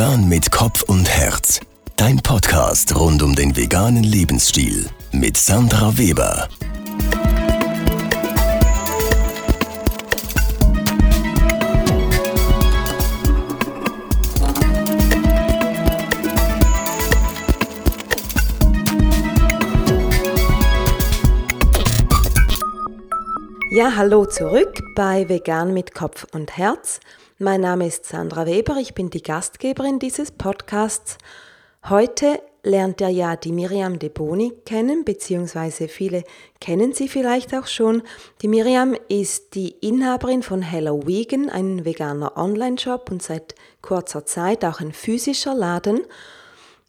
Vegan mit Kopf und Herz. Dein Podcast rund um den veganen Lebensstil mit Sandra Weber. Ja, hallo zurück bei Vegan mit Kopf und Herz. Mein Name ist Sandra Weber, ich bin die Gastgeberin dieses Podcasts. Heute lernt ihr ja die Miriam de Boni kennen, beziehungsweise viele kennen sie vielleicht auch schon. Die Miriam ist die Inhaberin von Hello Vegan, ein veganer Online-Shop und seit kurzer Zeit auch ein physischer Laden.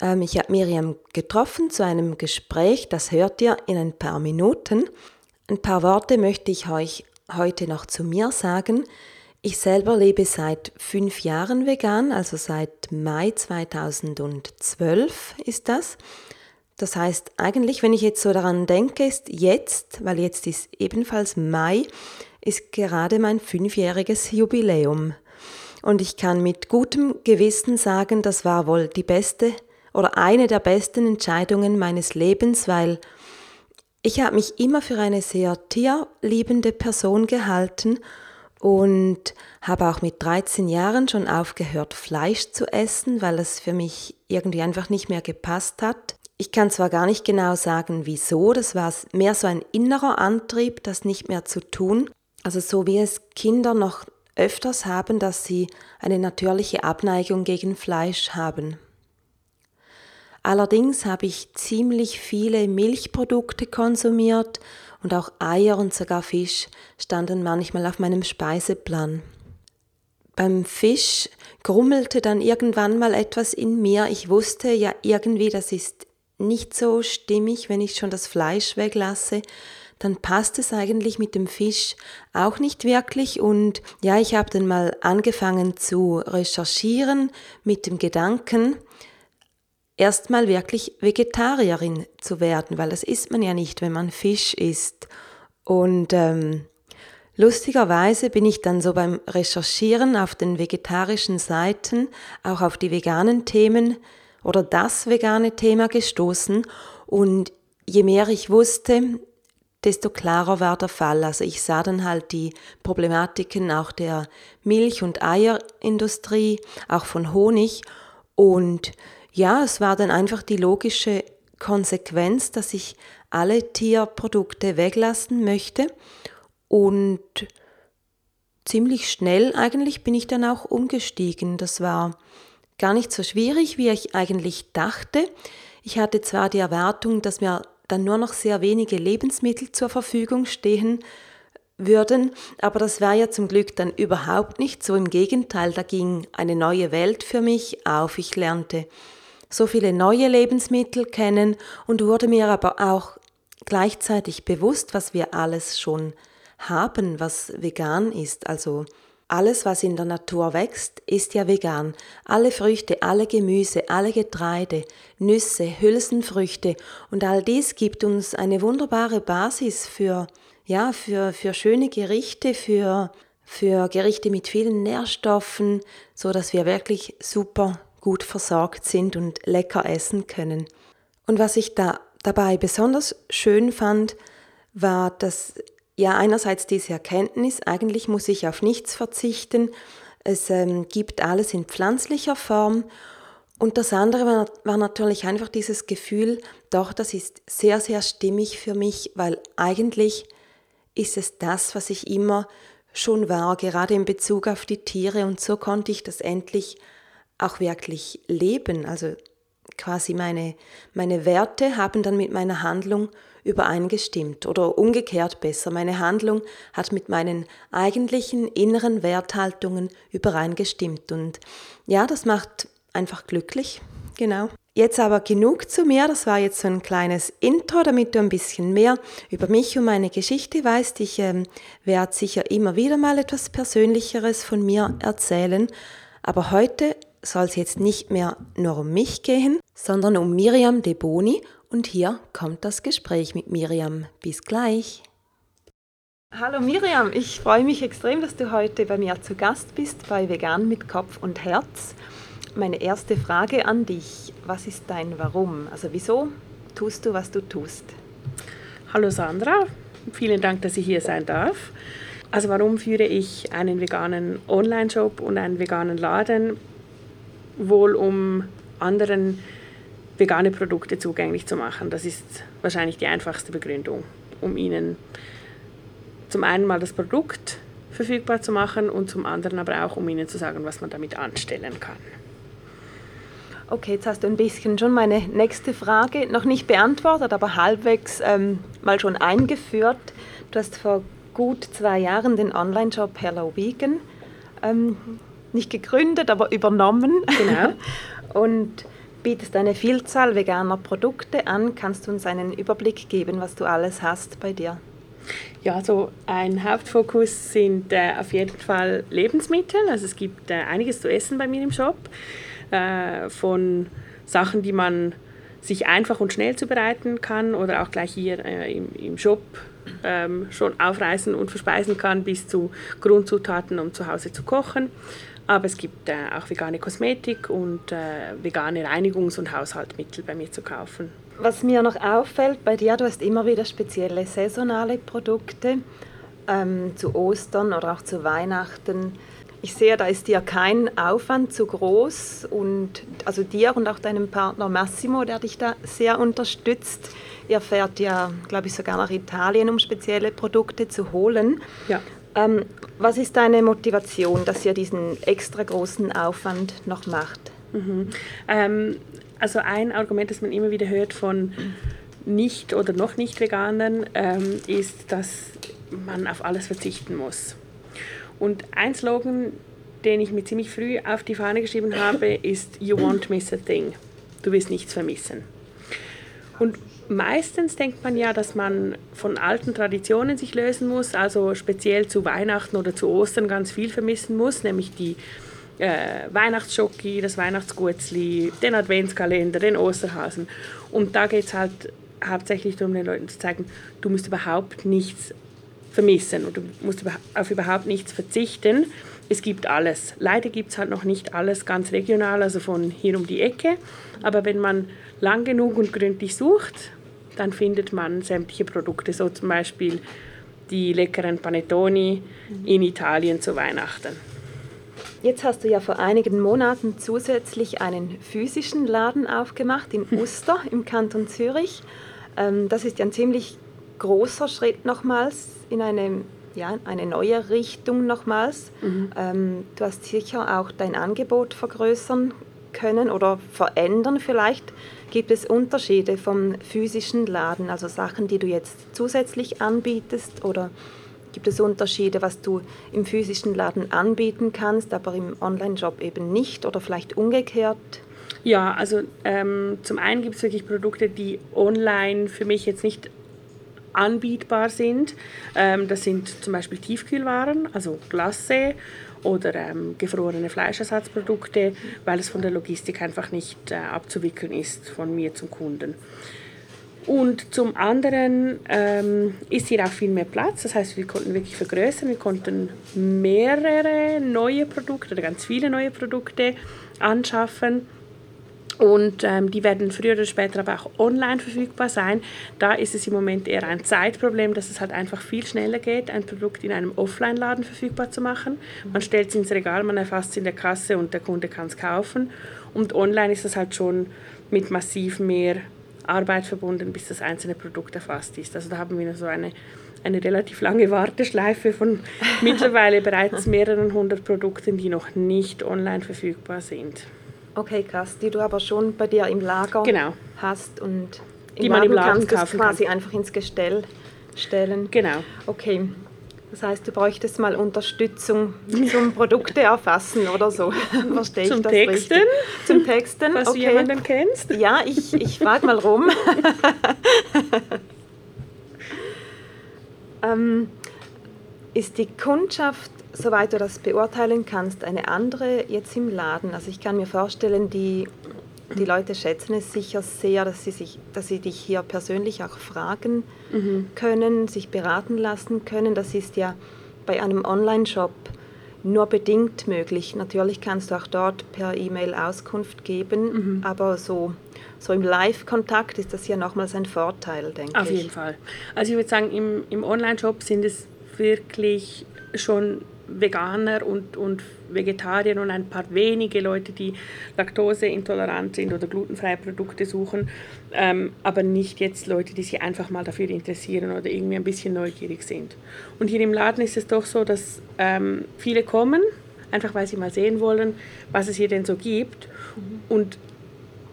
Ähm, ich habe Miriam getroffen zu einem Gespräch, das hört ihr in ein paar Minuten. Ein paar Worte möchte ich euch heute noch zu mir sagen. Ich selber lebe seit fünf Jahren vegan, also seit Mai 2012 ist das. Das heißt, eigentlich, wenn ich jetzt so daran denke, ist jetzt, weil jetzt ist ebenfalls Mai, ist gerade mein fünfjähriges Jubiläum. Und ich kann mit gutem Gewissen sagen, das war wohl die beste oder eine der besten Entscheidungen meines Lebens, weil ich habe mich immer für eine sehr tierliebende Person gehalten und habe auch mit 13 Jahren schon aufgehört, Fleisch zu essen, weil es für mich irgendwie einfach nicht mehr gepasst hat. Ich kann zwar gar nicht genau sagen, wieso, das war mehr so ein innerer Antrieb, das nicht mehr zu tun. Also so wie es Kinder noch öfters haben, dass sie eine natürliche Abneigung gegen Fleisch haben. Allerdings habe ich ziemlich viele Milchprodukte konsumiert und auch Eier und sogar Fisch standen manchmal auf meinem Speiseplan. Beim Fisch grummelte dann irgendwann mal etwas in mir. Ich wusste ja irgendwie, das ist nicht so stimmig, wenn ich schon das Fleisch weglasse. Dann passt es eigentlich mit dem Fisch auch nicht wirklich. Und ja, ich habe dann mal angefangen zu recherchieren mit dem Gedanken, erstmal wirklich Vegetarierin zu werden, weil das isst man ja nicht, wenn man Fisch isst. Und ähm, lustigerweise bin ich dann so beim Recherchieren auf den vegetarischen Seiten auch auf die veganen Themen oder das vegane Thema gestoßen. Und je mehr ich wusste, desto klarer war der Fall. Also ich sah dann halt die Problematiken auch der Milch- und Eierindustrie, auch von Honig und ja, es war dann einfach die logische Konsequenz, dass ich alle Tierprodukte weglassen möchte und ziemlich schnell eigentlich bin ich dann auch umgestiegen. Das war gar nicht so schwierig, wie ich eigentlich dachte. Ich hatte zwar die Erwartung, dass mir dann nur noch sehr wenige Lebensmittel zur Verfügung stehen würden, aber das war ja zum Glück dann überhaupt nicht so. Im Gegenteil, da ging eine neue Welt für mich auf. Ich lernte so viele neue Lebensmittel kennen und wurde mir aber auch gleichzeitig bewusst, was wir alles schon haben, was vegan ist. Also alles, was in der Natur wächst, ist ja vegan. Alle Früchte, alle Gemüse, alle Getreide, Nüsse, Hülsenfrüchte und all dies gibt uns eine wunderbare Basis für, ja, für, für schöne Gerichte, für, für Gerichte mit vielen Nährstoffen, so dass wir wirklich super gut versorgt sind und lecker essen können. Und was ich da dabei besonders schön fand, war, dass ja einerseits diese Erkenntnis, eigentlich muss ich auf nichts verzichten, es ähm, gibt alles in pflanzlicher Form und das andere war, war, natürlich einfach dieses Gefühl, doch, das ist sehr, sehr stimmig für mich, weil eigentlich ist es das, was ich immer schon war, gerade in Bezug auf die Tiere und so konnte ich das endlich auch wirklich leben. Also quasi meine, meine Werte haben dann mit meiner Handlung übereingestimmt oder umgekehrt besser. Meine Handlung hat mit meinen eigentlichen inneren Werthaltungen übereingestimmt. Und ja, das macht einfach glücklich. Genau. Jetzt aber genug zu mir. Das war jetzt so ein kleines Intro, damit du ein bisschen mehr über mich und meine Geschichte weißt. Ich ähm, werde sicher immer wieder mal etwas Persönlicheres von mir erzählen. Aber heute soll es jetzt nicht mehr nur um mich gehen, sondern um Miriam de Boni und hier kommt das Gespräch mit Miriam. Bis gleich. Hallo Miriam, ich freue mich extrem, dass du heute bei mir zu Gast bist bei Vegan mit Kopf und Herz. meine erste Frage an dich. Was ist dein Warum? Also wieso tust du, was du tust? Hallo Sandra, vielen Dank, dass ich hier sein darf. Also warum führe ich einen veganen Online-Shop und einen veganen Laden? Wohl um anderen vegane Produkte zugänglich zu machen. Das ist wahrscheinlich die einfachste Begründung, um ihnen zum einen mal das Produkt verfügbar zu machen und zum anderen aber auch, um ihnen zu sagen, was man damit anstellen kann. Okay, jetzt hast du ein bisschen schon meine nächste Frage noch nicht beantwortet, aber halbwegs ähm, mal schon eingeführt. Du hast vor gut zwei Jahren den Online-Shop Hello Vegan ähm, nicht gegründet, aber übernommen. Genau. und bietest eine Vielzahl veganer Produkte an. Kannst du uns einen Überblick geben, was du alles hast bei dir? Ja, also ein Hauptfokus sind äh, auf jeden Fall Lebensmittel. Also es gibt äh, einiges zu essen bei mir im Shop. Äh, von Sachen, die man sich einfach und schnell zubereiten kann oder auch gleich hier äh, im, im Shop ähm, schon aufreißen und verspeisen kann, bis zu Grundzutaten, um zu Hause zu kochen. Aber es gibt äh, auch vegane Kosmetik und äh, vegane Reinigungs- und Haushaltsmittel bei mir zu kaufen. Was mir noch auffällt bei dir, du hast immer wieder spezielle saisonale Produkte ähm, zu Ostern oder auch zu Weihnachten. Ich sehe, da ist dir kein Aufwand zu groß und also dir und auch deinem Partner Massimo, der dich da sehr unterstützt. Ihr fährt ja, glaube ich, sogar nach Italien, um spezielle Produkte zu holen. Ja. Ähm, was ist deine Motivation, dass ihr diesen extra großen Aufwand noch macht? Mhm. Ähm, also ein Argument, das man immer wieder hört von nicht oder noch nicht Veganern, ähm, ist, dass man auf alles verzichten muss. Und ein Slogan, den ich mir ziemlich früh auf die Fahne geschrieben habe, ist You won't miss a thing. Du wirst nichts vermissen. Und meistens denkt man ja, dass man von alten Traditionen sich lösen muss, also speziell zu Weihnachten oder zu Ostern ganz viel vermissen muss, nämlich die äh, Weihnachtsschocki, das Weihnachtsgutzli, den Adventskalender, den Osterhasen. Und da geht es halt hauptsächlich darum, den Leuten zu zeigen, du musst überhaupt nichts vermissen und du musst auf überhaupt nichts verzichten. Es gibt alles. Leider gibt es halt noch nicht alles ganz regional, also von hier um die Ecke. Aber wenn man lang genug und gründlich sucht, dann findet man sämtliche Produkte, so zum Beispiel die leckeren Panettoni in Italien zu Weihnachten. Jetzt hast du ja vor einigen Monaten zusätzlich einen physischen Laden aufgemacht in Uster im Kanton Zürich. Ähm, das ist ja ein ziemlich großer Schritt nochmals in eine, ja, eine neue Richtung nochmals. Mhm. Ähm, du hast sicher auch dein Angebot vergrößern können oder verändern vielleicht. Gibt es Unterschiede vom physischen Laden, also Sachen, die du jetzt zusätzlich anbietest oder gibt es Unterschiede, was du im physischen Laden anbieten kannst, aber im Online-Shop eben nicht oder vielleicht umgekehrt? Ja, also ähm, zum einen gibt es wirklich Produkte, die online für mich jetzt nicht anbietbar sind. Ähm, das sind zum Beispiel Tiefkühlwaren, also Glasse oder ähm, gefrorene Fleischersatzprodukte, weil es von der Logistik einfach nicht äh, abzuwickeln ist von mir zum Kunden. Und zum anderen ähm, ist hier auch viel mehr Platz. Das heißt, wir konnten wirklich vergrößern. Wir konnten mehrere neue Produkte oder ganz viele neue Produkte anschaffen und ähm, die werden früher oder später aber auch online verfügbar sein. Da ist es im Moment eher ein Zeitproblem, dass es halt einfach viel schneller geht, ein Produkt in einem Offline-Laden verfügbar zu machen. Man stellt es ins Regal, man erfasst es in der Kasse und der Kunde kann es kaufen. Und online ist es halt schon mit massiv mehr Arbeit verbunden, bis das einzelne Produkt erfasst ist. Also da haben wir so eine, eine relativ lange Warteschleife von mittlerweile bereits mehreren hundert Produkten, die noch nicht online verfügbar sind. Okay, krass, die du aber schon bei dir im Lager genau. hast und im die man im Laden kannst du quasi kann. einfach ins Gestell stellen. Genau. Okay. Das heißt, du bräuchtest mal Unterstützung zum Produkte erfassen oder so. Verstehe zum ich das Texten? Richtig? Zum Texten. Was okay. du jemanden kennst? Ja, ich, ich frage mal rum. ähm, ist die Kundschaft soweit du das beurteilen kannst, eine andere jetzt im Laden? Also ich kann mir vorstellen, die, die Leute schätzen es sicher sehr, dass sie, sich, dass sie dich hier persönlich auch fragen mhm. können, sich beraten lassen können. Das ist ja bei einem Online-Shop nur bedingt möglich. Natürlich kannst du auch dort per E-Mail Auskunft geben, mhm. aber so, so im Live-Kontakt ist das ja nochmals ein Vorteil, denke Auf ich. Auf jeden Fall. Also ich würde sagen, im, im Online-Shop sind es wirklich schon Veganer und, und Vegetarier und ein paar wenige Leute, die laktoseintolerant sind oder glutenfreie Produkte suchen, ähm, aber nicht jetzt Leute, die sich einfach mal dafür interessieren oder irgendwie ein bisschen neugierig sind. Und hier im Laden ist es doch so, dass ähm, viele kommen, einfach weil sie mal sehen wollen, was es hier denn so gibt und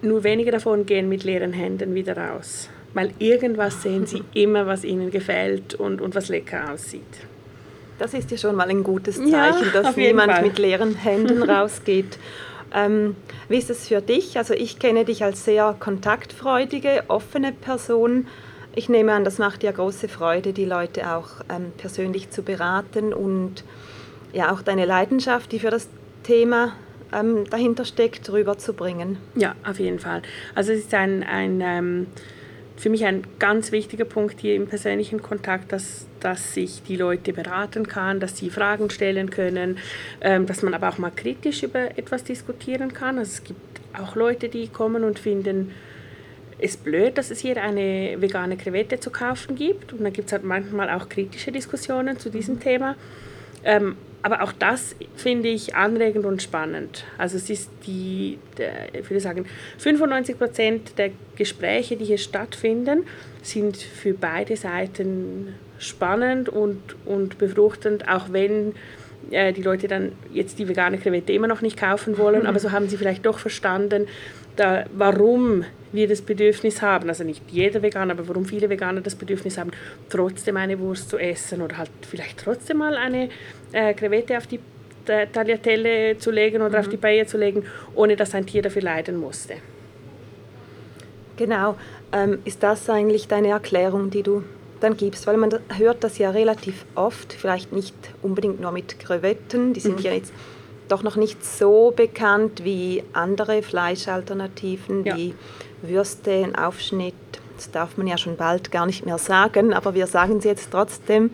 nur wenige davon gehen mit leeren Händen wieder raus, weil irgendwas sehen sie immer, was ihnen gefällt und, und was lecker aussieht. Das ist ja schon mal ein gutes Zeichen, ja, dass niemand Fall. mit leeren Händen rausgeht. Ähm, wie ist es für dich? Also ich kenne dich als sehr kontaktfreudige, offene Person. Ich nehme an, das macht dir große Freude, die Leute auch ähm, persönlich zu beraten und ja auch deine Leidenschaft, die für das Thema ähm, dahinter steckt, rüberzubringen. Ja, auf jeden Fall. Also es ist ein, ein ähm, für mich ein ganz wichtiger Punkt hier im persönlichen Kontakt, dass, dass ich die Leute beraten kann, dass sie Fragen stellen können, ähm, dass man aber auch mal kritisch über etwas diskutieren kann. Also es gibt auch Leute, die kommen und finden, es blöd, dass es hier eine vegane Krevette zu kaufen gibt. Und dann gibt es halt manchmal auch kritische Diskussionen zu diesem Thema. Ähm, aber auch das finde ich anregend und spannend. Also es ist die, der, ich würde sagen, 95 Prozent der Gespräche, die hier stattfinden, sind für beide Seiten spannend und, und befruchtend, auch wenn äh, die Leute dann jetzt die vegane Krevette immer noch nicht kaufen wollen, aber so haben sie vielleicht doch verstanden, da, warum wir das Bedürfnis haben, also nicht jeder Veganer, aber warum viele Veganer das Bedürfnis haben, trotzdem eine Wurst zu essen oder halt vielleicht trotzdem mal eine äh, Krevette auf die Tagliatelle zu legen oder mhm. auf die Paella zu legen, ohne dass ein Tier dafür leiden musste. Genau. Ähm, ist das eigentlich deine Erklärung, die du dann gibst? Weil man hört das ja relativ oft, vielleicht nicht unbedingt nur mit Krevetten, die sind mhm. ja jetzt doch noch nicht so bekannt wie andere Fleischalternativen, ja. wie Würste, ein Aufschnitt. Das darf man ja schon bald gar nicht mehr sagen, aber wir sagen es jetzt trotzdem.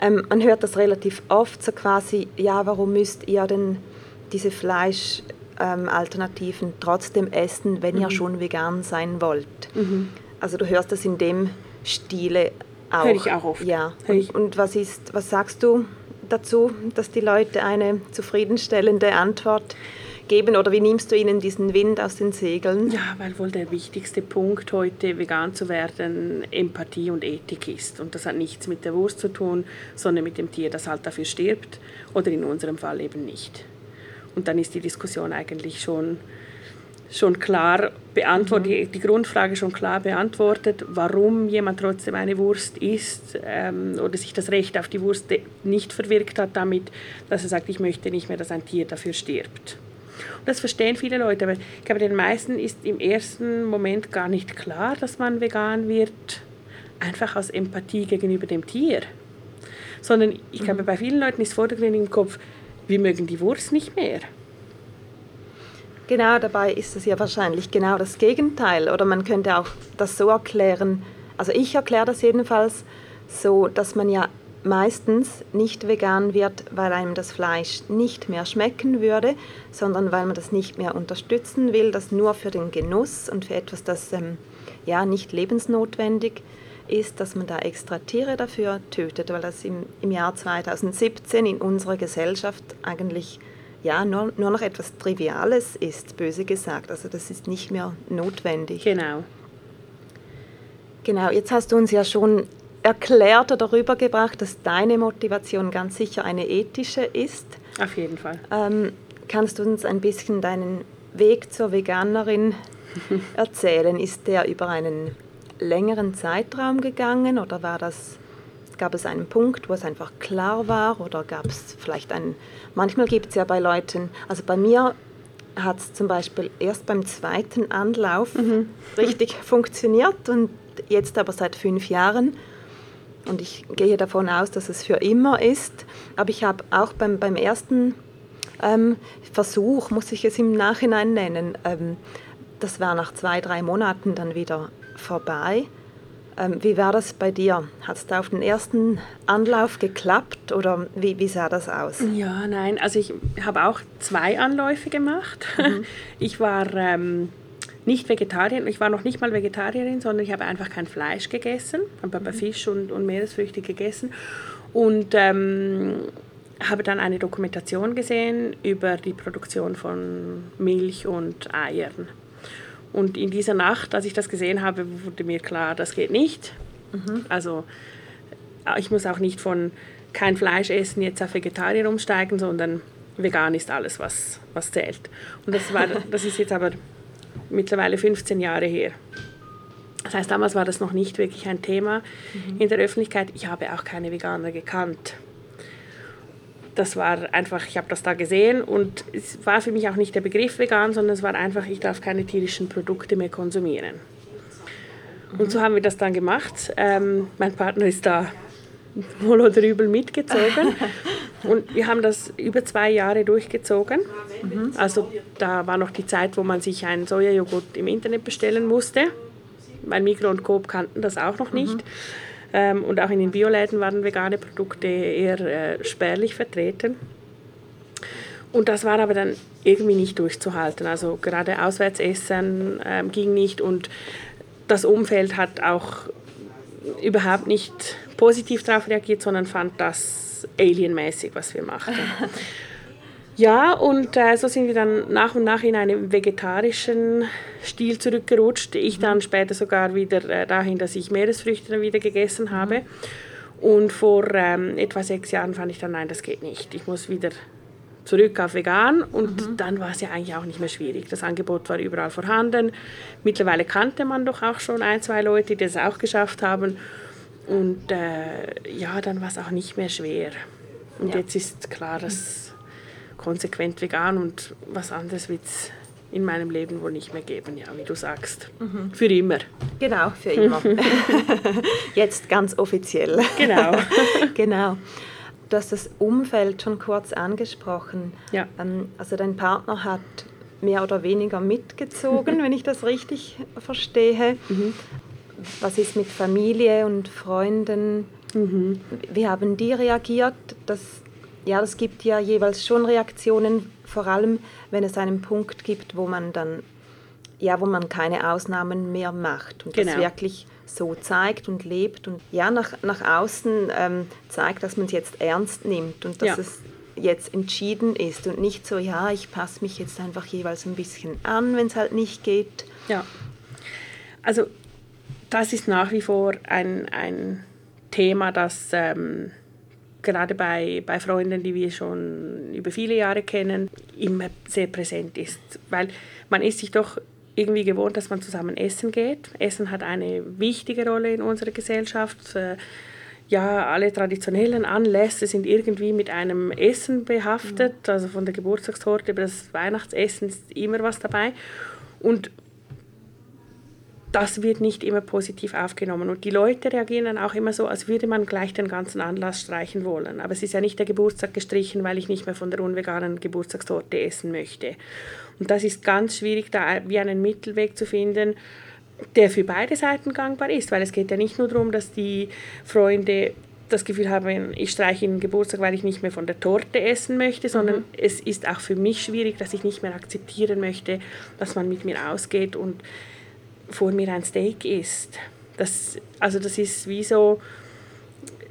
Ähm, man hört das relativ oft, so quasi, ja, warum müsst ihr denn diese Fleischalternativen ähm, trotzdem essen, wenn mhm. ihr schon vegan sein wollt? Mhm. Also du hörst das in dem Stile auch. Hör ich auch oft. Ja. Und, und was, ist, was sagst du dazu, dass die Leute eine zufriedenstellende Antwort geben oder wie nimmst du ihnen diesen Wind aus den Segeln? Ja, weil wohl der wichtigste Punkt heute vegan zu werden Empathie und Ethik ist und das hat nichts mit der Wurst zu tun, sondern mit dem Tier, das halt dafür stirbt oder in unserem Fall eben nicht. Und dann ist die Diskussion eigentlich schon schon klar beantwortet, mhm. die Grundfrage schon klar beantwortet, warum jemand trotzdem eine Wurst isst ähm, oder sich das Recht auf die Wurst nicht verwirkt hat damit, dass er sagt, ich möchte nicht mehr, dass ein Tier dafür stirbt. Und das verstehen viele Leute, aber ich glaube, den meisten ist im ersten Moment gar nicht klar, dass man vegan wird, einfach aus Empathie gegenüber dem Tier. Sondern ich glaube, mhm. bei vielen Leuten ist vordergründig im Kopf, wir mögen die Wurst nicht mehr. Genau, dabei ist es ja wahrscheinlich genau das Gegenteil. Oder man könnte auch das so erklären, also ich erkläre das jedenfalls so, dass man ja meistens nicht vegan wird, weil einem das Fleisch nicht mehr schmecken würde, sondern weil man das nicht mehr unterstützen will, das nur für den Genuss und für etwas, das ähm, ja nicht lebensnotwendig ist, dass man da extra Tiere dafür tötet, weil das im, im Jahr 2017 in unserer Gesellschaft eigentlich ja, nur, nur noch etwas Triviales ist, böse gesagt. Also das ist nicht mehr notwendig. Genau. Genau, jetzt hast du uns ja schon erklärt oder rübergebracht, dass deine Motivation ganz sicher eine ethische ist. Auf jeden Fall. Ähm, kannst du uns ein bisschen deinen Weg zur Veganerin erzählen? Ist der über einen längeren Zeitraum gegangen oder war das Gab es einen Punkt, wo es einfach klar war oder gab es vielleicht einen, manchmal gibt es ja bei Leuten, also bei mir hat es zum Beispiel erst beim zweiten Anlauf mhm. richtig funktioniert und jetzt aber seit fünf Jahren. Und ich gehe davon aus, dass es für immer ist. Aber ich habe auch beim, beim ersten ähm, Versuch, muss ich es im Nachhinein nennen, ähm, das war nach zwei, drei Monaten dann wieder vorbei. Ähm, wie war das bei dir? Hat es da auf den ersten Anlauf geklappt oder wie, wie sah das aus? Ja, nein, also ich habe auch zwei Anläufe gemacht. Mhm. Ich war ähm, nicht Vegetarierin, ich war noch nicht mal Vegetarierin, sondern ich habe einfach kein Fleisch gegessen, habe aber mhm. Fisch und, und Meeresfrüchte gegessen und ähm, habe dann eine Dokumentation gesehen über die Produktion von Milch und Eiern. Und in dieser Nacht, als ich das gesehen habe, wurde mir klar, das geht nicht. Mhm. Also äh, ich muss auch nicht von kein Fleisch essen jetzt auf Vegetarier umsteigen, sondern vegan ist alles, was, was zählt. Und das, war, das ist jetzt aber mittlerweile 15 Jahre her. Das heißt, damals war das noch nicht wirklich ein Thema mhm. in der Öffentlichkeit. Ich habe auch keine Veganer gekannt. Das war einfach, ich habe das da gesehen und es war für mich auch nicht der Begriff vegan, sondern es war einfach, ich darf keine tierischen Produkte mehr konsumieren. Und so haben wir das dann gemacht. Ähm, mein Partner ist da wohl oder übel mitgezogen. Und wir haben das über zwei Jahre durchgezogen. Mhm. Also da war noch die Zeit, wo man sich einen Sojajoghurt im Internet bestellen musste. Mein Mikro und Coop kannten das auch noch nicht. Mhm. Ähm, und auch in den Bioläden waren vegane Produkte eher äh, spärlich vertreten. Und das war aber dann irgendwie nicht durchzuhalten. Also gerade Auswärtsessen ähm, ging nicht und das Umfeld hat auch überhaupt nicht positiv darauf reagiert, sondern fand das alienmäßig, was wir machten. Ja, und äh, so sind wir dann nach und nach in einen vegetarischen Stil zurückgerutscht. Ich dann später sogar wieder äh, dahin, dass ich Meeresfrüchte wieder gegessen habe. Und vor ähm, etwa sechs Jahren fand ich dann, nein, das geht nicht. Ich muss wieder zurück auf vegan und mhm. dann war es ja eigentlich auch nicht mehr schwierig. Das Angebot war überall vorhanden. Mittlerweile kannte man doch auch schon ein, zwei Leute, die es auch geschafft haben. Und äh, ja, dann war es auch nicht mehr schwer. Und ja. jetzt ist klar, dass konsequent vegan und was anderes wird es in meinem Leben wohl nicht mehr geben, ja, wie du sagst. Mhm. Für immer. Genau, für immer. jetzt ganz offiziell. Genau. genau. Du hast das Umfeld schon kurz angesprochen. Ja. Ähm, also dein Partner hat mehr oder weniger mitgezogen, wenn ich das richtig verstehe. Mhm. Was ist mit Familie und Freunden? Mhm. Wie haben die reagiert? Das, ja, das gibt ja jeweils schon Reaktionen, vor allem wenn es einen Punkt gibt, wo man dann ja, wo man keine Ausnahmen mehr macht und genau. das wirklich so zeigt und lebt und ja nach, nach außen ähm, zeigt, dass man es jetzt ernst nimmt und dass ja. es jetzt entschieden ist und nicht so, ja, ich passe mich jetzt einfach jeweils ein bisschen an, wenn es halt nicht geht. Ja, also das ist nach wie vor ein, ein Thema, das ähm, gerade bei, bei Freunden, die wir schon über viele Jahre kennen, immer sehr präsent ist. Weil man ist sich doch irgendwie gewohnt, dass man zusammen essen geht. Essen hat eine wichtige Rolle in unserer Gesellschaft. Äh, ja, alle traditionellen Anlässe sind irgendwie mit einem Essen behaftet. Mhm. Also von der Geburtstagstorte über das Weihnachtsessen ist immer was dabei. Und das wird nicht immer positiv aufgenommen. Und die Leute reagieren dann auch immer so, als würde man gleich den ganzen Anlass streichen wollen. Aber es ist ja nicht der Geburtstag gestrichen, weil ich nicht mehr von der unveganen Geburtstagstorte essen möchte. Und das ist ganz schwierig, da wie einen Mittelweg zu finden, der für beide Seiten gangbar ist. Weil es geht ja nicht nur darum, dass die Freunde das Gefühl haben, ich streiche ihnen Geburtstag, weil ich nicht mehr von der Torte essen möchte, sondern mhm. es ist auch für mich schwierig, dass ich nicht mehr akzeptieren möchte, dass man mit mir ausgeht und vor mir ein Steak isst. Das, also das ist wie so,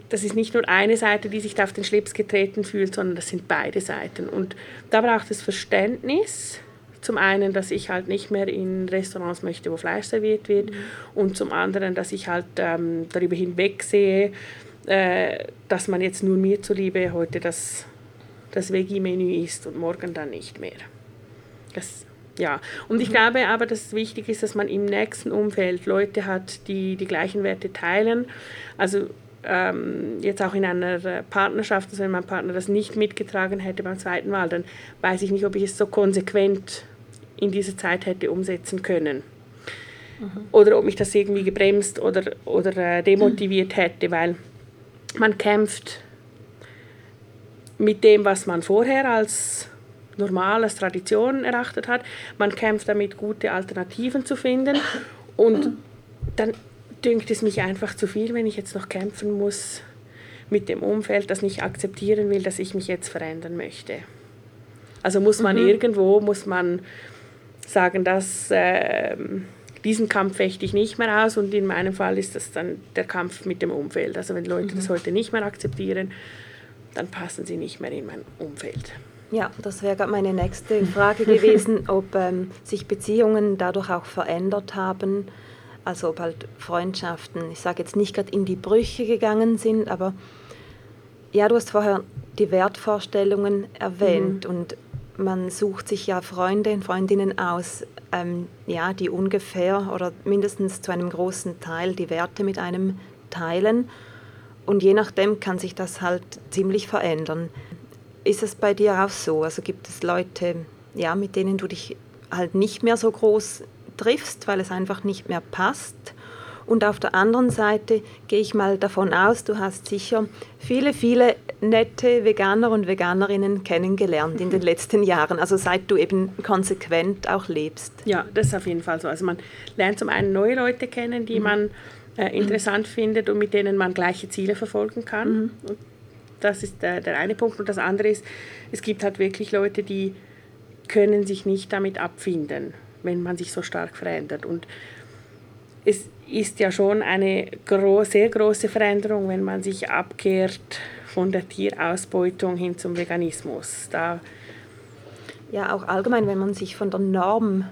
das ist nicht nur eine Seite, die sich da auf den Schlips getreten fühlt, sondern das sind beide Seiten. Und da braucht es Verständnis. Zum einen, dass ich halt nicht mehr in Restaurants möchte, wo Fleisch serviert wird. Mhm. Und zum anderen, dass ich halt ähm, darüber hinwegsehe, äh, dass man jetzt nur mir zuliebe heute das, das Veggie-Menü isst und morgen dann nicht mehr. Das ja, und ich mhm. glaube aber, dass es wichtig ist, dass man im nächsten Umfeld Leute hat, die die gleichen Werte teilen. Also ähm, jetzt auch in einer Partnerschaft, also wenn mein Partner das nicht mitgetragen hätte beim zweiten Mal, dann weiß ich nicht, ob ich es so konsequent in dieser Zeit hätte umsetzen können. Mhm. Oder ob mich das irgendwie gebremst oder, oder äh, demotiviert hätte, weil man kämpft mit dem, was man vorher als normal als Tradition erachtet hat. Man kämpft damit, gute Alternativen zu finden. Und dann dünkt es mich einfach zu viel, wenn ich jetzt noch kämpfen muss mit dem Umfeld, das nicht akzeptieren will, dass ich mich jetzt verändern möchte. Also muss man mhm. irgendwo, muss man sagen, dass äh, diesen Kampf fechte ich nicht mehr aus und in meinem Fall ist das dann der Kampf mit dem Umfeld. Also wenn Leute mhm. das heute nicht mehr akzeptieren, dann passen sie nicht mehr in mein Umfeld. Ja, das wäre gerade meine nächste Frage gewesen, ob ähm, sich Beziehungen dadurch auch verändert haben, also ob halt Freundschaften, ich sage jetzt nicht gerade in die Brüche gegangen sind, aber ja, du hast vorher die Wertvorstellungen erwähnt mhm. und man sucht sich ja Freunde und Freundinnen aus, ähm, ja, die ungefähr oder mindestens zu einem großen Teil die Werte mit einem teilen. Und je nachdem kann sich das halt ziemlich verändern. Ist es bei dir auch so? Also gibt es Leute, ja, mit denen du dich halt nicht mehr so groß triffst, weil es einfach nicht mehr passt? Und auf der anderen Seite gehe ich mal davon aus, du hast sicher viele, viele nette Veganer und Veganerinnen kennengelernt in den letzten Jahren, also seit du eben konsequent auch lebst. Ja, das ist auf jeden Fall so. Also man lernt zum einen neue Leute kennen, die mhm. man äh, interessant mhm. findet und mit denen man gleiche Ziele verfolgen kann. Mhm. Das ist der, der eine Punkt. Und das andere ist, es gibt halt wirklich Leute, die können sich nicht damit abfinden, wenn man sich so stark verändert. Und es ist ja schon eine gro sehr große Veränderung, wenn man sich abkehrt von der Tierausbeutung hin zum Veganismus. Da ja, auch allgemein, wenn man sich von der Norm,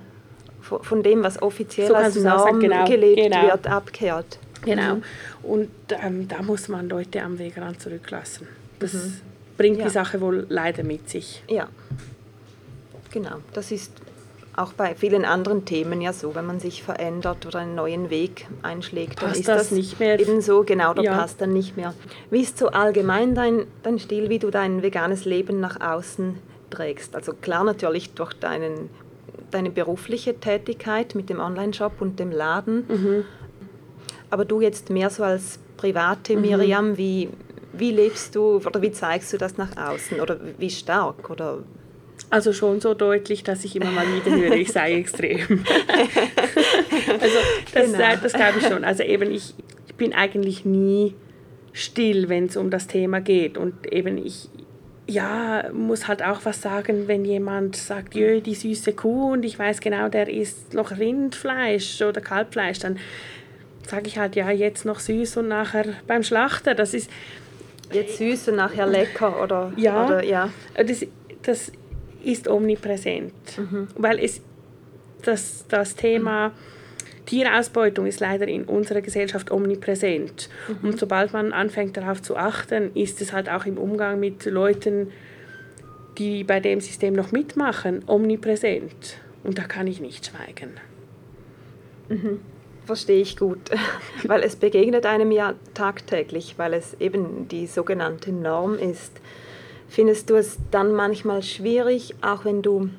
von dem, was offiziell so als Norm sagen, genau, gelebt genau. wird, abkehrt. Genau. Mhm. Und ähm, da muss man Leute am Wegrand zurücklassen. Das mhm. bringt ja. die Sache wohl leider mit sich. Ja, genau. Das ist auch bei vielen anderen Themen ja so, wenn man sich verändert oder einen neuen Weg einschlägt, passt dann ist das, das nicht mehr. eben so, genau, da ja. passt dann nicht mehr. Wie ist so allgemein dein, dein Stil, wie du dein veganes Leben nach außen trägst? Also klar natürlich durch deinen, deine berufliche Tätigkeit mit dem Online-Shop und dem Laden, mhm. aber du jetzt mehr so als private mhm. Miriam, wie, wie lebst du oder wie zeigst du das nach außen oder wie stark oder also schon so deutlich, dass ich immer mal wieder höre, ich sei extrem. also das, genau. das glaube ich schon. Also eben ich, ich bin eigentlich nie still, wenn es um das Thema geht. Und eben ich, ja, muss halt auch was sagen, wenn jemand sagt, jö, die süße Kuh und ich weiß genau, der isst noch Rindfleisch oder Kalbfleisch, dann sage ich halt, ja, jetzt noch süß und nachher beim Schlachter. Das ist jetzt süß und nachher lecker oder ja, oder, ja. Das, das ist omnipräsent. Mhm. Weil es, das, das Thema Tierausbeutung ist leider in unserer Gesellschaft omnipräsent. Mhm. Und sobald man anfängt darauf zu achten, ist es halt auch im Umgang mit Leuten, die bei dem System noch mitmachen, omnipräsent. Und da kann ich nicht schweigen. Mhm. Verstehe ich gut, weil es begegnet einem ja tagtäglich, weil es eben die sogenannte Norm ist. Findest du es dann manchmal schwierig, auch wenn du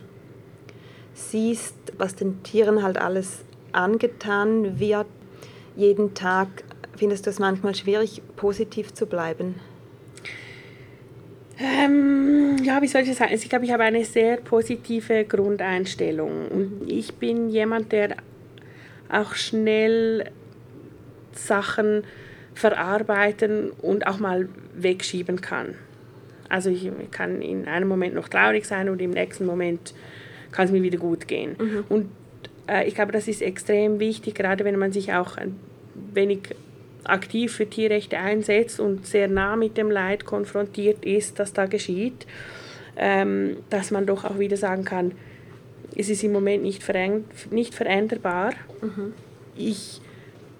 siehst, was den Tieren halt alles angetan wird, jeden Tag, findest du es manchmal schwierig, positiv zu bleiben? Ähm, ja, wie soll ich das sagen? Also ich glaube, ich habe eine sehr positive Grundeinstellung. Und ich bin jemand, der auch schnell Sachen verarbeiten und auch mal wegschieben kann. Also ich kann in einem Moment noch traurig sein und im nächsten Moment kann es mir wieder gut gehen. Mhm. Und äh, ich glaube, das ist extrem wichtig, gerade wenn man sich auch ein wenig aktiv für Tierrechte einsetzt und sehr nah mit dem Leid konfrontiert ist, das da geschieht, ähm, dass man doch auch wieder sagen kann, es ist im Moment nicht, nicht veränderbar. Mhm. Ich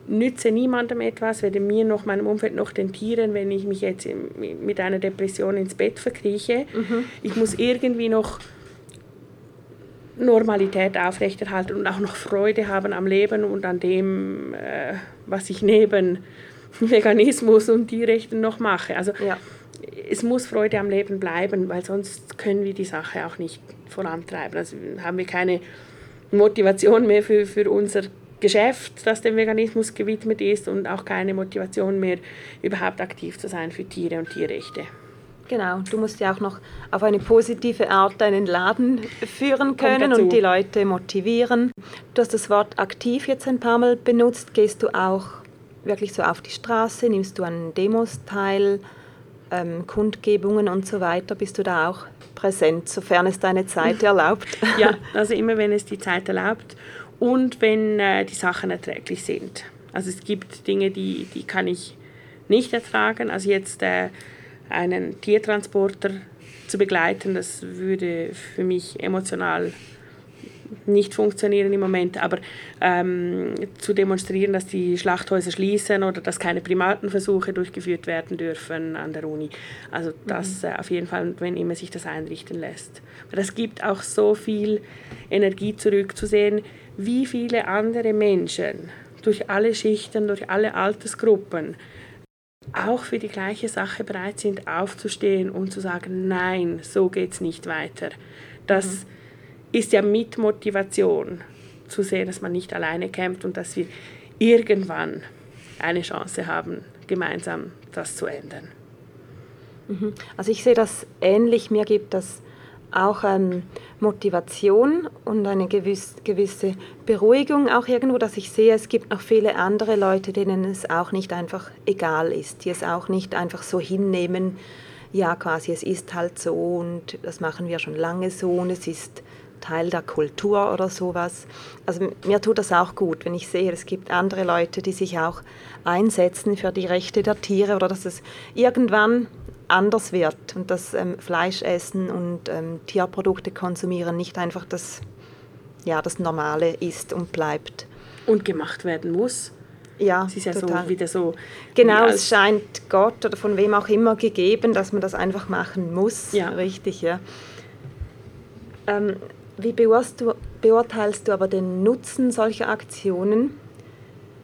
nütze niemandem etwas, weder mir noch meinem Umfeld noch den Tieren, wenn ich mich jetzt mit einer Depression ins Bett verkrieche. Mhm. Ich muss irgendwie noch Normalität aufrechterhalten und auch noch Freude haben am Leben und an dem, äh, was ich neben Veganismus und Tierrechten noch mache. Also ja. es muss Freude am Leben bleiben, weil sonst können wir die Sache auch nicht vorantreiben. Also haben wir keine Motivation mehr für, für unser Geschäft, das dem Veganismus gewidmet ist und auch keine Motivation mehr, überhaupt aktiv zu sein für Tiere und Tierrechte. Genau, du musst ja auch noch auf eine positive Art deinen Laden führen können und die Leute motivieren. Du hast das Wort aktiv jetzt ein paar Mal benutzt. Gehst du auch wirklich so auf die Straße? Nimmst du an Demos teil, ähm, Kundgebungen und so weiter? Bist du da auch präsent, sofern es deine Zeit erlaubt? ja, also immer wenn es die Zeit erlaubt und wenn äh, die Sachen erträglich sind. Also es gibt Dinge, die, die kann ich nicht ertragen. Also jetzt äh, einen Tiertransporter zu begleiten, das würde für mich emotional nicht funktionieren im Moment, aber ähm, zu demonstrieren, dass die Schlachthäuser schließen oder dass keine Primatenversuche durchgeführt werden dürfen an der Uni. Also das mhm. äh, auf jeden Fall, wenn immer sich das einrichten lässt. Aber das gibt auch so viel Energie zurück, zu sehen, wie viele andere Menschen durch alle Schichten, durch alle Altersgruppen auch für die gleiche Sache bereit sind, aufzustehen und zu sagen, nein, so geht es nicht weiter. Das mhm. Ist ja mit Motivation zu sehen, dass man nicht alleine kämpft und dass wir irgendwann eine Chance haben, gemeinsam das zu ändern. Mhm. Also ich sehe das ähnlich. Mir gibt das auch ähm, Motivation und eine gewisse, gewisse Beruhigung auch irgendwo, dass ich sehe, es gibt noch viele andere Leute, denen es auch nicht einfach egal ist, die es auch nicht einfach so hinnehmen, ja quasi es ist halt so und das machen wir schon lange so und es ist Teil der Kultur oder sowas. Also mir tut das auch gut, wenn ich sehe, es gibt andere Leute, die sich auch einsetzen für die Rechte der Tiere oder dass es irgendwann anders wird und dass ähm, Fleisch essen und ähm, Tierprodukte konsumieren nicht einfach das, ja, das Normale ist und bleibt. Und gemacht werden muss. Ja, es ist ja total. so wieder so. Genau, es scheint Gott oder von wem auch immer gegeben, dass man das einfach machen muss. Ja. Richtig, ja. Ähm, wie beurteilst du aber den Nutzen solcher Aktionen?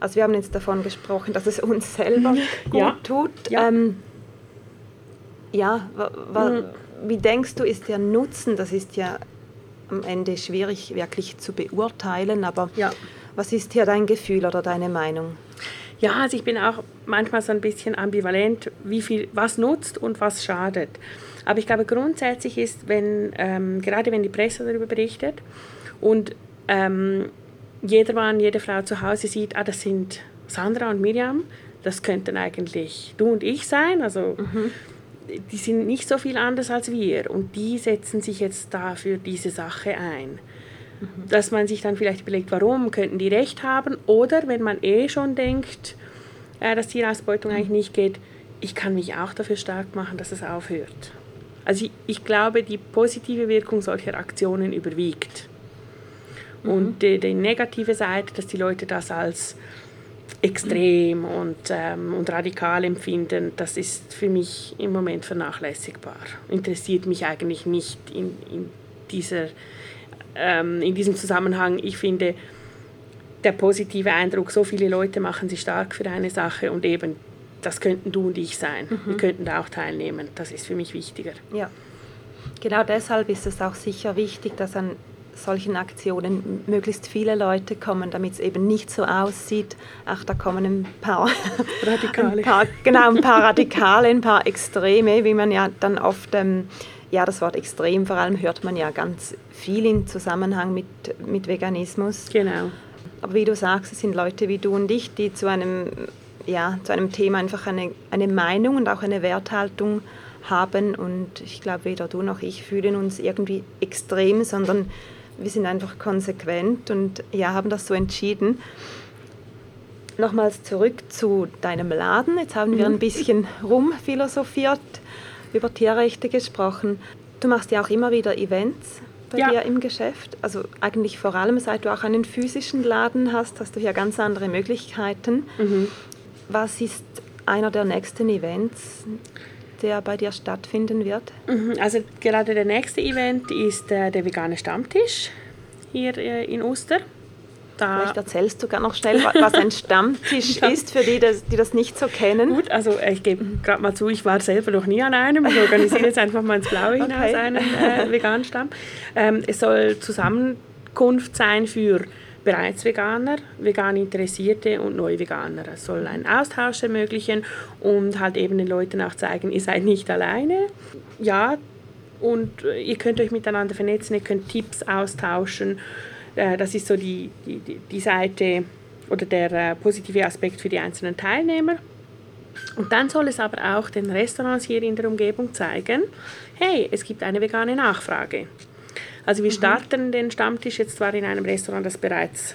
Also wir haben jetzt davon gesprochen, dass es uns selber gut ja. tut. Ja. Ähm, ja, mhm. wie denkst du, ist der Nutzen, das ist ja am Ende schwierig wirklich zu beurteilen, aber ja. was ist hier dein Gefühl oder deine Meinung? Ja, also ich bin auch manchmal so ein bisschen ambivalent, wie viel, was nutzt und was schadet. Aber ich glaube, grundsätzlich ist, wenn, ähm, gerade wenn die Presse darüber berichtet und ähm, jeder Mann, jede Frau zu Hause sieht, ah, das sind Sandra und Miriam, das könnten eigentlich du und ich sein, also mhm die sind nicht so viel anders als wir und die setzen sich jetzt da für diese Sache ein. Mhm. Dass man sich dann vielleicht überlegt, warum könnten die recht haben oder wenn man eh schon denkt, äh, dass Tierausbeutung eigentlich nicht geht, ich kann mich auch dafür stark machen, dass es aufhört. Also ich, ich glaube, die positive Wirkung solcher Aktionen überwiegt. Mhm. Und die, die negative Seite, dass die Leute das als extrem und, ähm, und radikal empfinden, das ist für mich im Moment vernachlässigbar. Interessiert mich eigentlich nicht in, in, dieser, ähm, in diesem Zusammenhang. Ich finde, der positive Eindruck, so viele Leute machen sich stark für eine Sache und eben, das könnten du und ich sein. Mhm. Wir könnten da auch teilnehmen. Das ist für mich wichtiger. Ja. Genau deshalb ist es auch sicher wichtig, dass an solchen Aktionen möglichst viele Leute kommen, damit es eben nicht so aussieht, ach, da kommen ein paar Radikale. Ein paar, genau, ein paar Radikale, ein paar Extreme, wie man ja dann oft, ähm, ja, das Wort extrem vor allem hört man ja ganz viel im Zusammenhang mit, mit Veganismus. Genau. Aber wie du sagst, es sind Leute wie du und ich, die zu einem, ja, zu einem Thema einfach eine, eine Meinung und auch eine Werthaltung haben und ich glaube, weder du noch ich fühlen uns irgendwie extrem, sondern wir sind einfach konsequent und ja, haben das so entschieden. Nochmals zurück zu deinem Laden. Jetzt haben wir mhm. ein bisschen rumphilosophiert, über Tierrechte gesprochen. Du machst ja auch immer wieder Events bei ja. dir im Geschäft. Also eigentlich vor allem, seit du auch einen physischen Laden hast, hast du hier ganz andere Möglichkeiten. Mhm. Was ist einer der nächsten Events, der bei dir stattfinden wird? Mhm, also gerade der nächste Event ist äh, der vegane Stammtisch hier äh, in Oster. Da Vielleicht erzählst du gar noch schnell, was ein Stammtisch ist, für die, die das nicht so kennen. Gut, also äh, ich gebe gerade mal zu, ich war selber noch nie an einem. Ich organisiere jetzt einfach mal ins Blaue hinaus okay. einen äh, veganen Stamm. Ähm, es soll Zusammenkunft sein für bereits Veganer, vegan Interessierte und neue Veganer. Es soll einen Austausch ermöglichen und halt eben den Leuten auch zeigen, ihr seid nicht alleine. Ja, und äh, ihr könnt euch miteinander vernetzen, ihr könnt Tipps austauschen. Äh, das ist so die, die, die Seite oder der äh, positive Aspekt für die einzelnen Teilnehmer. Und dann soll es aber auch den Restaurants hier in der Umgebung zeigen, hey, es gibt eine vegane Nachfrage. Also wir mhm. starten den Stammtisch jetzt zwar in einem Restaurant, das bereits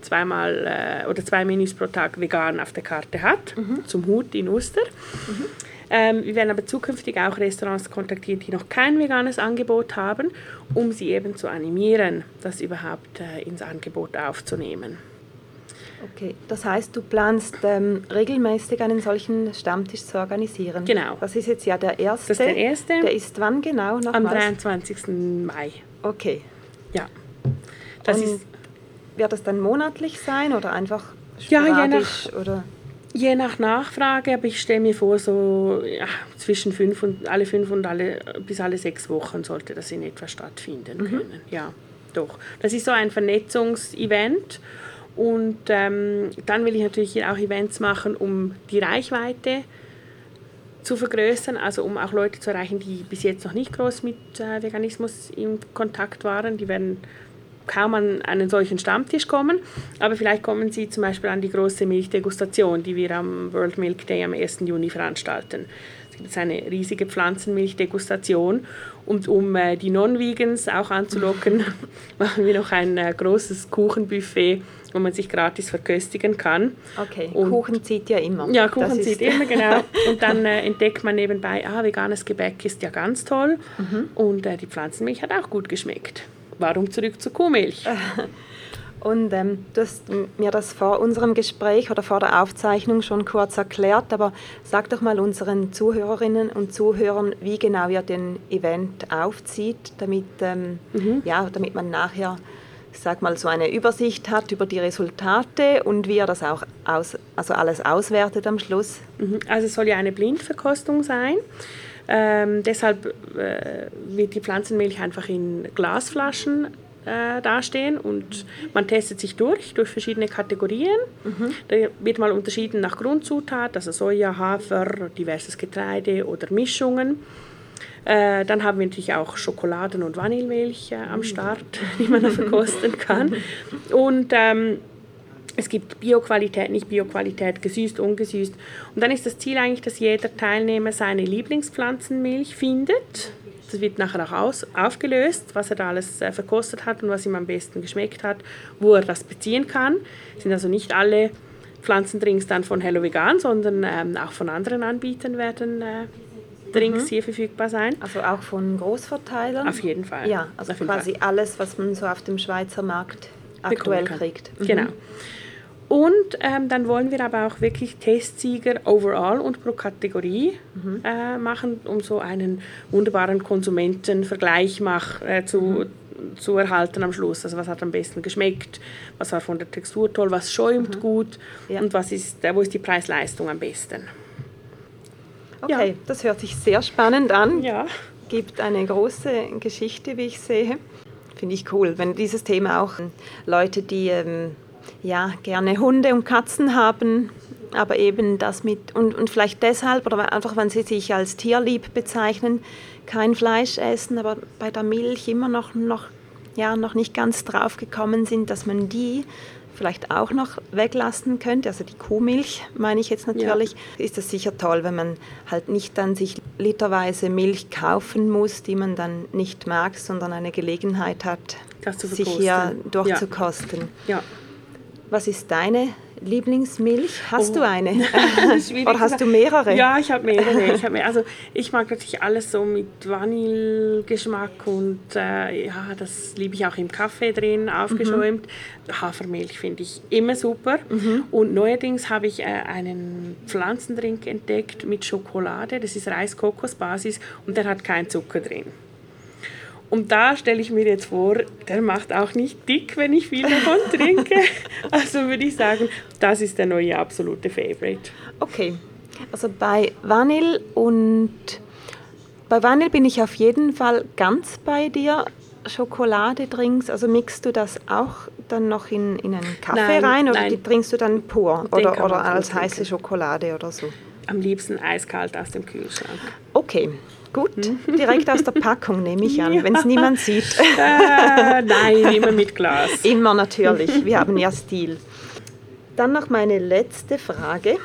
zweimal äh, oder zwei Menüs pro Tag vegan auf der Karte hat, mhm. zum Hut in Oster. Mhm. Ähm, wir werden aber zukünftig auch Restaurants kontaktieren, die noch kein veganes Angebot haben, um sie eben zu animieren, das überhaupt äh, ins Angebot aufzunehmen. Okay, das heißt, du planst ähm, regelmäßig einen solchen Stammtisch zu organisieren. Genau. Das ist jetzt ja der erste. Das ist der erste. Der ist wann genau? Nochmals? Am 23. Mai. Okay. Ja. Das Und ist wird das dann monatlich sein oder einfach sporadisch? Ja, je nach, oder? Je nach Nachfrage, aber ich stelle mir vor, so ja, zwischen fünf und alle fünf und alle bis alle sechs Wochen sollte das in etwa stattfinden mhm. können. Ja, doch. Das ist so ein Vernetzungsevent. Und ähm, dann will ich natürlich hier auch Events machen, um die Reichweite zu vergrößern, also um auch Leute zu erreichen, die bis jetzt noch nicht groß mit äh, Veganismus in Kontakt waren. Die werden kaum an einen solchen Stammtisch kommen, aber vielleicht kommen Sie zum Beispiel an die große Milchdegustation, die wir am World Milk Day am 1. Juni veranstalten. Es gibt eine riesige Pflanzenmilchdegustation und um äh, die Non-Vegans auch anzulocken, machen wir noch ein äh, großes Kuchenbuffet, wo man sich gratis verköstigen kann. Okay, und Kuchen zieht ja immer. Ja, Kuchen das zieht immer, genau. Und dann äh, entdeckt man nebenbei, ah, veganes Gebäck ist ja ganz toll mhm. und äh, die Pflanzenmilch hat auch gut geschmeckt warum zurück zur Kuhmilch? Und ähm, du hast mir das vor unserem Gespräch oder vor der Aufzeichnung schon kurz erklärt, aber sag doch mal unseren Zuhörerinnen und Zuhörern, wie genau ihr den Event aufzieht, damit, ähm, mhm. ja, damit man nachher sag mal, so eine Übersicht hat über die Resultate und wie er das auch aus, also alles auswertet am Schluss. Mhm. Also es soll ja eine Blindverkostung sein. Ähm, deshalb äh, wird die Pflanzenmilch einfach in Glasflaschen äh, dastehen und man testet sich durch, durch verschiedene Kategorien. Mhm. Da wird mal unterschieden nach Grundzutat, also Soja, Hafer, diverses Getreide oder Mischungen. Äh, dann haben wir natürlich auch Schokoladen- und Vanillemilch äh, am Start, die man verkosten kann. Und ähm, es gibt Bioqualität, nicht Bioqualität, gesüßt, ungesüßt. Und dann ist das Ziel eigentlich, dass jeder Teilnehmer seine Lieblingspflanzenmilch findet. Das wird nachher auch aus, aufgelöst, was er da alles äh, verkostet hat und was ihm am besten geschmeckt hat, wo er das beziehen kann. Es sind also nicht alle Pflanzendrinks dann von Hello Vegan, sondern ähm, auch von anderen Anbietern werden äh, Drinks mhm. hier verfügbar sein. Also auch von Großverteilern? Auf jeden Fall. Ja, also quasi Fall. alles, was man so auf dem Schweizer Markt aktuell kriegt. Mhm. Genau. Und ähm, dann wollen wir aber auch wirklich Testsieger overall und pro Kategorie mhm. äh, machen, um so einen wunderbaren Konsumentenvergleich mach, äh, zu, mhm. zu erhalten am Schluss. Also was hat am besten geschmeckt, was war von der Textur toll, was schäumt mhm. gut ja. und was ist, äh, wo ist die Preis-Leistung am besten. Okay, ja. das hört sich sehr spannend an. Ja. Gibt eine große Geschichte, wie ich sehe. Finde ich cool, wenn dieses Thema auch Leute, die ähm, ja, gerne Hunde und Katzen haben, aber eben das mit, und, und vielleicht deshalb, oder einfach, wenn sie sich als tierlieb bezeichnen, kein Fleisch essen, aber bei der Milch immer noch, noch, ja, noch nicht ganz drauf gekommen sind, dass man die vielleicht auch noch weglassen könnte, also die Kuhmilch meine ich jetzt natürlich, ja. ist das sicher toll, wenn man halt nicht dann sich literweise Milch kaufen muss, die man dann nicht mag, sondern eine Gelegenheit hat, sich hier durchzukosten. Ja. ja. Was ist deine Lieblingsmilch? Hast oh. du eine? Oder hast du mehrere? Ja, ich habe mehrere. Ich hab mehr, also ich mag natürlich alles so mit Vanillegeschmack und äh, ja, das liebe ich auch im Kaffee drin, aufgeschäumt. Mhm. Hafermilch finde ich immer super. Mhm. Und neuerdings habe ich äh, einen Pflanzendrink entdeckt mit Schokolade. Das ist Reis-Kokos-Basis und der hat keinen Zucker drin. Und da stelle ich mir jetzt vor, der macht auch nicht dick, wenn ich viel davon trinke. Also würde ich sagen, das ist der neue absolute Favorite. Okay, also bei Vanille und bei Vanille bin ich auf jeden Fall ganz bei dir. Schokoladedrinks, also mixt du das auch dann noch in, in einen Kaffee nein, rein oder nein. trinkst du dann pur oder, oder als heiße Schokolade oder so? Am liebsten eiskalt aus dem Kühlschrank. Okay, Gut, direkt aus der Packung nehme ich an, ja. wenn es niemand sieht. Äh, nein, immer mit Glas. Immer natürlich, wir haben ja Stil. Dann noch meine letzte Frage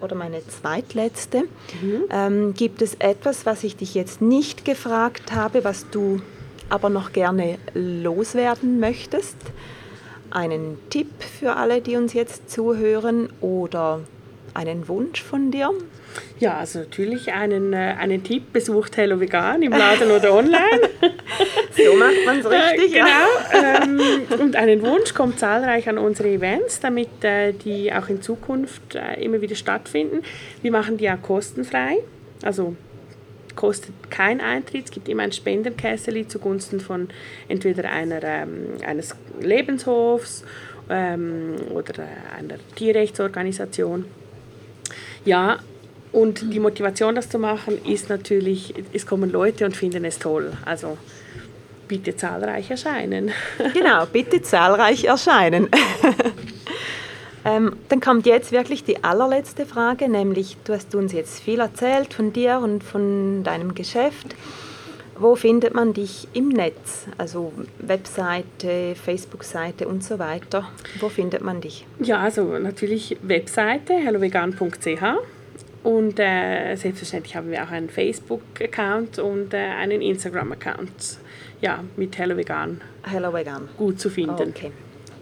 oder meine zweitletzte. Mhm. Ähm, gibt es etwas, was ich dich jetzt nicht gefragt habe, was du aber noch gerne loswerden möchtest? Einen Tipp für alle, die uns jetzt zuhören oder einen Wunsch von dir? Ja, also natürlich einen, äh, einen Tipp, besucht Hello Vegan im Laden oder online. so macht man es richtig. Äh, genau. Ähm, und einen Wunsch, kommt zahlreich an unsere Events, damit äh, die auch in Zukunft äh, immer wieder stattfinden. Wir machen die auch kostenfrei, also kostet kein Eintritt. Es gibt immer ein Spenderkessel zugunsten von entweder einer, ähm, eines Lebenshofs ähm, oder äh, einer Tierrechtsorganisation. Ja, und die Motivation, das zu machen, ist natürlich, es kommen Leute und finden es toll. Also bitte zahlreich erscheinen. Genau, bitte zahlreich erscheinen. ähm, dann kommt jetzt wirklich die allerletzte Frage, nämlich du hast uns jetzt viel erzählt von dir und von deinem Geschäft. Wo findet man dich im Netz? Also Webseite, Facebook-Seite und so weiter. Wo findet man dich? Ja, also natürlich Webseite hellovegan.ch und äh, selbstverständlich haben wir auch einen Facebook-Account und äh, einen Instagram-Account. Ja, mit Hello Vegan. Hello Vegan. Gut zu finden. Okay.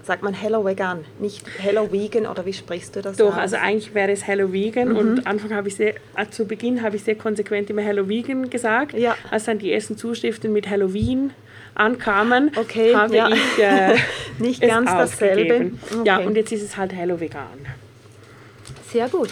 Sagt man Hello Vegan, nicht Hello Vegan oder wie sprichst du das Doch, aus? also eigentlich wäre es Hello Vegan mhm. und Anfang habe ich sehr, äh, zu Beginn habe ich sehr konsequent immer Hello Vegan gesagt. Ja. Als dann die ersten Zuschriften mit Halloween ankamen, okay, habe ja. ich äh, nicht ganz dasselbe. Okay. Ja, und jetzt ist es halt Hello Vegan. Sehr gut.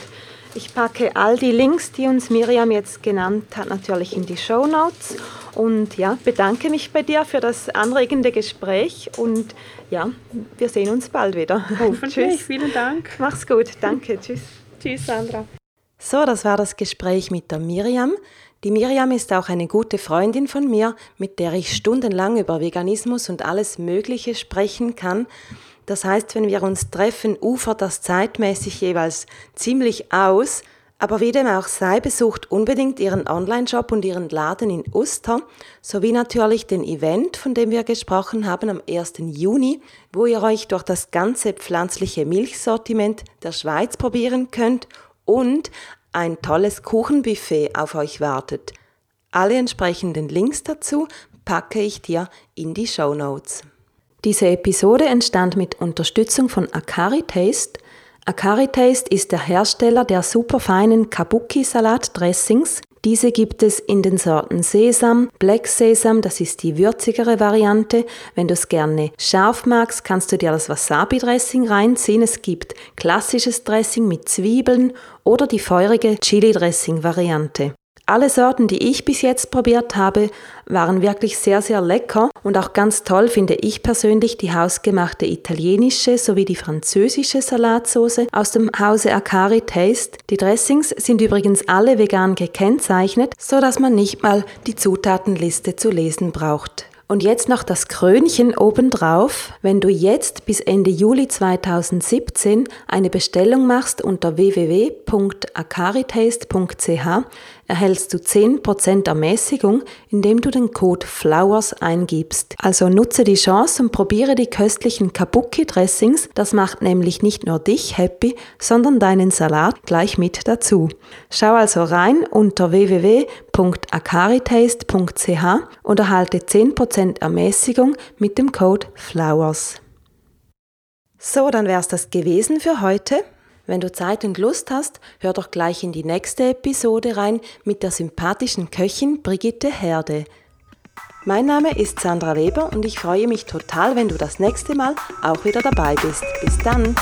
Ich packe all die Links, die uns Miriam jetzt genannt hat, natürlich in die Show Notes. Und ja, bedanke mich bei dir für das anregende Gespräch und ja, wir sehen uns bald wieder. Hoffentlich, Tschüss. vielen Dank. Mach's gut, danke, tschüss. Tschüss, Sandra. So, das war das Gespräch mit der Miriam. Die Miriam ist auch eine gute Freundin von mir, mit der ich stundenlang über Veganismus und alles Mögliche sprechen kann. Das heißt, wenn wir uns treffen, ufert das zeitmäßig jeweils ziemlich aus, aber wie dem auch sei, besucht unbedingt Ihren Online-Shop und Ihren Laden in Uster, sowie natürlich den Event, von dem wir gesprochen haben, am 1. Juni, wo ihr euch durch das ganze pflanzliche Milchsortiment der Schweiz probieren könnt und ein tolles Kuchenbuffet auf euch wartet. Alle entsprechenden Links dazu packe ich dir in die Show Notes. Diese Episode entstand mit Unterstützung von Akari Taste. Akari Taste ist der Hersteller der superfeinen Kabuki-Salat-Dressings. Diese gibt es in den Sorten Sesam, Black Sesam, das ist die würzigere Variante. Wenn du es gerne scharf magst, kannst du dir das Wasabi-Dressing reinziehen. Es gibt klassisches Dressing mit Zwiebeln oder die feurige Chili-Dressing-Variante. Alle Sorten, die ich bis jetzt probiert habe, waren wirklich sehr, sehr lecker und auch ganz toll finde ich persönlich die hausgemachte italienische sowie die französische Salatsauce aus dem Hause Akari Taste. Die Dressings sind übrigens alle vegan gekennzeichnet, so dass man nicht mal die Zutatenliste zu lesen braucht. Und jetzt noch das Krönchen obendrauf. Wenn du jetzt bis Ende Juli 2017 eine Bestellung machst unter www.akaritaste.ch, erhältst du 10% Ermäßigung, indem du den Code FLOWERS eingibst. Also nutze die Chance und probiere die köstlichen Kabuki-Dressings. Das macht nämlich nicht nur dich happy, sondern deinen Salat gleich mit dazu. Schau also rein unter www.akaritaste.ch und erhalte 10% Ermäßigung mit dem Code FLOWERS. So, dann wär's das gewesen für heute. Wenn du Zeit und Lust hast, hör doch gleich in die nächste Episode rein mit der sympathischen Köchin Brigitte Herde. Mein Name ist Sandra Weber und ich freue mich total, wenn du das nächste Mal auch wieder dabei bist. Bis dann!